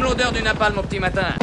L'odeur du napalm au petit matin.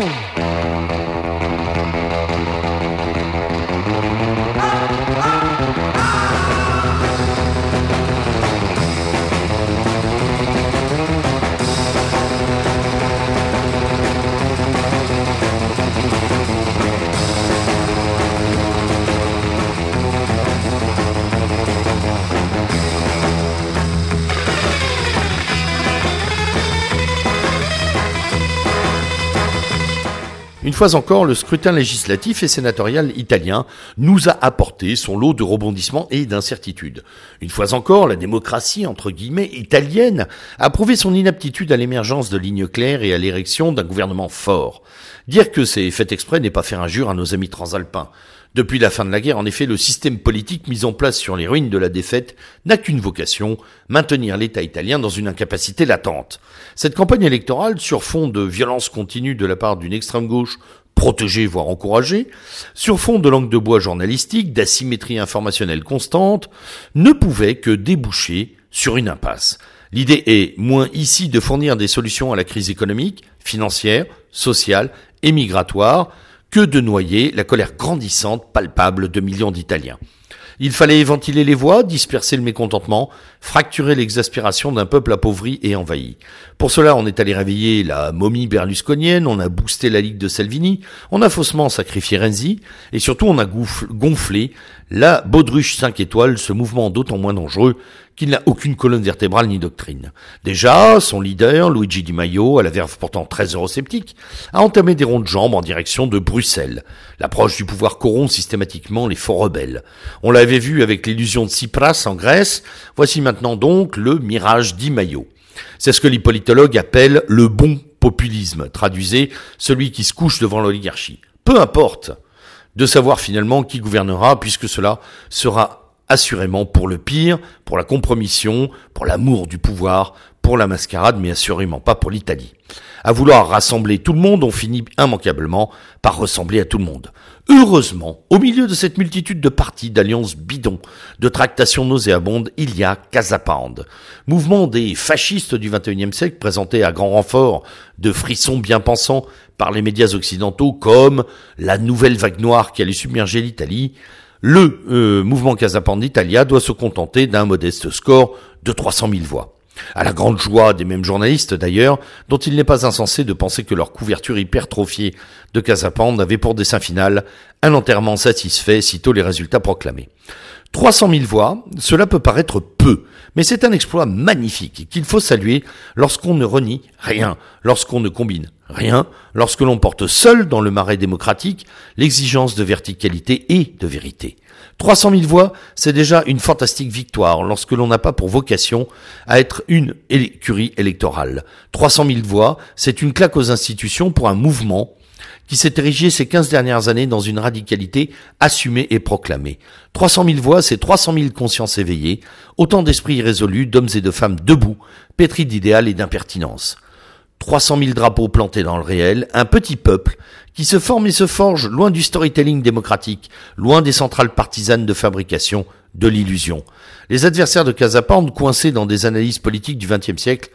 Une fois encore, le scrutin législatif et sénatorial italien nous a apporté son lot de rebondissements et d'incertitudes. Une fois encore, la démocratie, entre guillemets, italienne, a prouvé son inaptitude à l'émergence de lignes claires et à l'érection d'un gouvernement fort. Dire que c'est fait exprès n'est pas faire injure à nos amis transalpins. Depuis la fin de la guerre, en effet, le système politique mis en place sur les ruines de la défaite n'a qu'une vocation, maintenir l'État italien dans une incapacité latente. Cette campagne électorale, sur fond de violence continue de la part d'une extrême gauche protégée voire encouragée, sur fond de langue de bois journalistique, d'asymétrie informationnelle constante, ne pouvait que déboucher sur une impasse. L'idée est moins ici de fournir des solutions à la crise économique, financière, sociale et migratoire, que de noyer la colère grandissante, palpable de millions d'Italiens. Il fallait ventiler les voix, disperser le mécontentement, fracturer l'exaspération d'un peuple appauvri et envahi. Pour cela, on est allé réveiller la momie berlusconienne, on a boosté la Ligue de Salvini, on a faussement sacrifié Renzi, et surtout on a gonflé la baudruche 5 étoiles, ce mouvement d'autant moins dangereux qu'il n'a aucune colonne vertébrale ni doctrine. Déjà, son leader, Luigi Di Maio, à la verve pourtant très eurosceptique, a entamé des ronds de jambes en direction de Bruxelles. L'approche du pouvoir corrompt systématiquement les faux rebelles. On l'avait vu avec l'illusion de Tsipras en Grèce, voici maintenant donc le mirage Di Maio. C'est ce que les politologues appellent le bon populisme, traduisez celui qui se couche devant l'oligarchie. Peu importe de savoir finalement qui gouvernera, puisque cela sera assurément pour le pire, pour la compromission, pour l'amour du pouvoir, pour la mascarade, mais assurément pas pour l'Italie. À vouloir rassembler tout le monde, on finit immanquablement par ressembler à tout le monde. Heureusement, au milieu de cette multitude de partis, d'alliances bidons, de tractations nauséabondes, il y a Casapande, mouvement des fascistes du XXIe siècle présenté à grand renfort de frissons bien pensants par les médias occidentaux comme la nouvelle vague noire qui allait submerger l'Italie, le euh, mouvement Casapande d'Italia doit se contenter d'un modeste score de 300 000 voix. À la grande joie des mêmes journalistes d'ailleurs, dont il n'est pas insensé de penser que leur couverture hypertrophiée de Casapande avait pour dessin final un enterrement satisfait sitôt les résultats proclamés. 300 000 voix, cela peut paraître peu, mais c'est un exploit magnifique qu'il faut saluer lorsqu'on ne renie rien, lorsqu'on ne combine rien, lorsque l'on porte seul dans le marais démocratique l'exigence de verticalité et de vérité. 300 000 voix, c'est déjà une fantastique victoire lorsque l'on n'a pas pour vocation à être une écurie électorale. 300 000 voix, c'est une claque aux institutions pour un mouvement qui s'est érigé ces 15 dernières années dans une radicalité assumée et proclamée. 300 000 voix, c'est 300 000 consciences éveillées, autant d'esprits résolus, d'hommes et de femmes debout, pétris d'idéal et d'impertinence. 300 000 drapeaux plantés dans le réel, un petit peuple qui se forme et se forge loin du storytelling démocratique, loin des centrales partisanes de fabrication de l'illusion. Les adversaires de Casapande, coincés dans des analyses politiques du XXe siècle,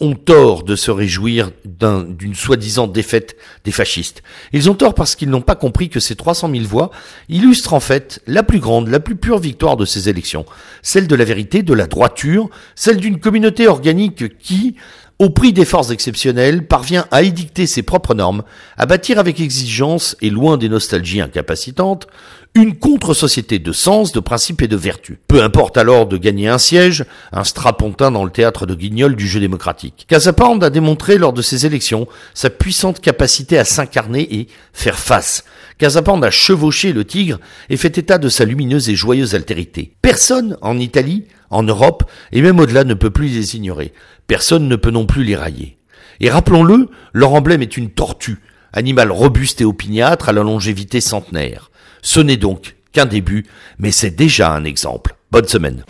ont tort de se réjouir d'une soi-disant défaite des fascistes. Ils ont tort parce qu'ils n'ont pas compris que ces 300 000 voix illustrent en fait la plus grande, la plus pure victoire de ces élections, celle de la vérité, de la droiture, celle d'une communauté organique qui, au prix d'efforts exceptionnels, parvient à édicter ses propres normes, à bâtir avec exigence et loin des nostalgies incapacitantes, une contre-société de sens, de principes et de vertus. Peu importe alors de gagner un siège, un strapontin dans le théâtre de guignol du jeu démocratique. Casapande a démontré lors de ses élections sa puissante capacité à s'incarner et faire face. Casapande a chevauché le tigre et fait état de sa lumineuse et joyeuse altérité. Personne en Italie, en Europe et même au-delà ne peut plus les ignorer. Personne ne peut non plus les railler. Et rappelons-le, leur emblème est une tortue, animal robuste et opiniâtre à la longévité centenaire. Ce n'est donc qu'un début, mais c'est déjà un exemple. Bonne semaine.